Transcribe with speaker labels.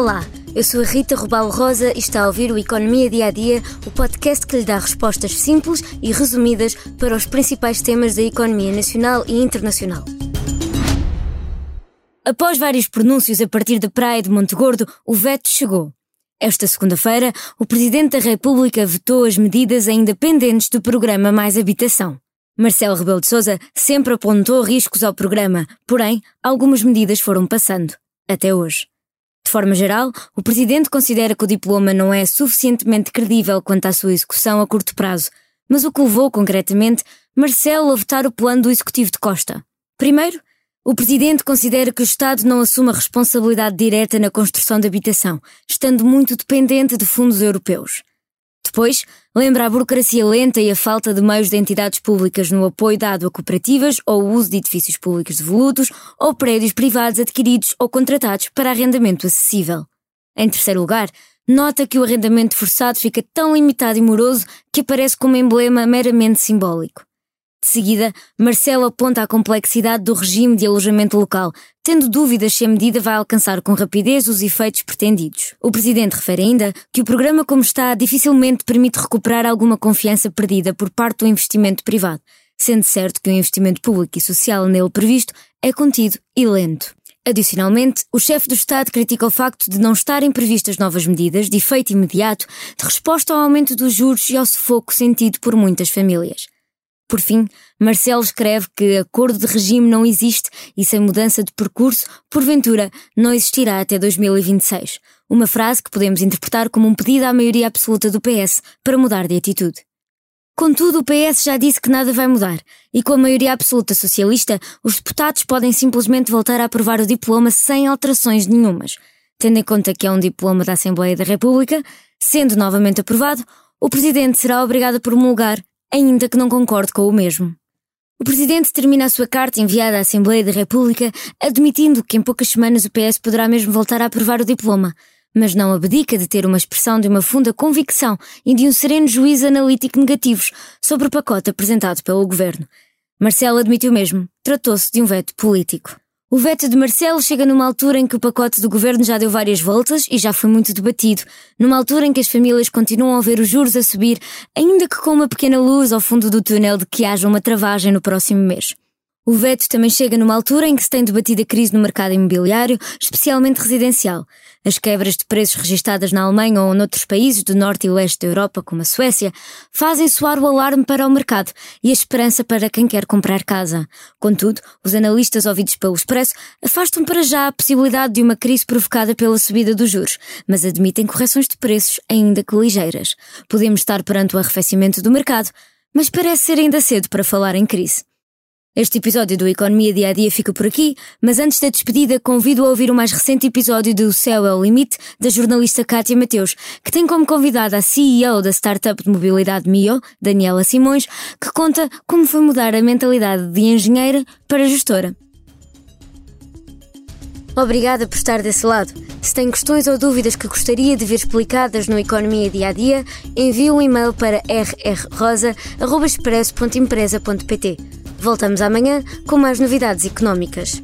Speaker 1: Olá, eu sou a Rita Rubalo Rosa e está a ouvir o Economia Dia a Dia, o podcast que lhe dá respostas simples e resumidas para os principais temas da economia nacional e internacional. Após vários pronúncios a partir da praia de Monte Gordo, o veto chegou. Esta segunda-feira, o Presidente da República vetou as medidas ainda pendentes do programa Mais Habitação. Marcelo Rebelo de Sousa sempre apontou riscos ao programa, porém, algumas medidas foram passando, até hoje. De forma geral, o Presidente considera que o diploma não é suficientemente credível quanto à sua execução a curto prazo, mas o que levou, concretamente, Marcelo a votar o plano do Executivo de Costa. Primeiro, o Presidente considera que o Estado não assume a responsabilidade direta na construção de habitação, estando muito dependente de fundos europeus. Depois, lembra a burocracia lenta e a falta de meios de entidades públicas no apoio dado a cooperativas ou o uso de edifícios públicos devolutos ou prédios privados adquiridos ou contratados para arrendamento acessível. Em terceiro lugar, nota que o arrendamento forçado fica tão limitado e moroso que aparece como emblema meramente simbólico. De seguida, Marcelo aponta a complexidade do regime de alojamento local, tendo dúvidas se a medida vai alcançar com rapidez os efeitos pretendidos. O presidente refere ainda que o programa como está dificilmente permite recuperar alguma confiança perdida por parte do investimento privado, sendo certo que o investimento público e social nele previsto é contido e lento. Adicionalmente, o chefe do Estado critica o facto de não estarem previstas novas medidas de efeito imediato de resposta ao aumento dos juros e ao sufoco sentido por muitas famílias. Por fim, Marcelo escreve que acordo de regime não existe e sem mudança de percurso, porventura, não existirá até 2026. Uma frase que podemos interpretar como um pedido à maioria absoluta do PS para mudar de atitude. Contudo, o PS já disse que nada vai mudar, e com a maioria absoluta socialista, os deputados podem simplesmente voltar a aprovar o diploma sem alterações nenhumas. Tendo em conta que é um diploma da Assembleia da República, sendo novamente aprovado, o Presidente será obrigado a promulgar ainda que não concorde com o mesmo. O Presidente termina a sua carta enviada à Assembleia da República admitindo que em poucas semanas o PS poderá mesmo voltar a aprovar o diploma, mas não abdica de ter uma expressão de uma funda convicção e de um sereno juízo analítico negativos sobre o pacote apresentado pelo Governo. Marcelo admitiu mesmo, tratou-se de um veto político. O veto de Marcelo chega numa altura em que o pacote do governo já deu várias voltas e já foi muito debatido, numa altura em que as famílias continuam a ver os juros a subir, ainda que com uma pequena luz ao fundo do túnel de que haja uma travagem no próximo mês. O veto também chega numa altura em que se tem debatido a crise no mercado imobiliário, especialmente residencial. As quebras de preços registadas na Alemanha ou noutros países do norte e leste da Europa, como a Suécia, fazem soar o alarme para o mercado e a esperança para quem quer comprar casa. Contudo, os analistas ouvidos pelo Expresso afastam para já a possibilidade de uma crise provocada pela subida dos juros, mas admitem correções de preços ainda que ligeiras. Podemos estar perante o arrefecimento do mercado, mas parece ser ainda cedo para falar em crise. Este episódio do Economia Dia a Dia fica por aqui, mas antes da despedida convido a ouvir o mais recente episódio do Céu é o Limite, da jornalista Kátia Mateus, que tem como convidada a CEO da startup de mobilidade Mio, Daniela Simões, que conta como foi mudar a mentalidade de engenheira para gestora. Obrigada por estar desse lado. Se tem questões ou dúvidas que gostaria de ver explicadas no Economia Dia a Dia, envie um e-mail para rrrosa.expresso.empresa.pt. Voltamos amanhã com mais novidades económicas.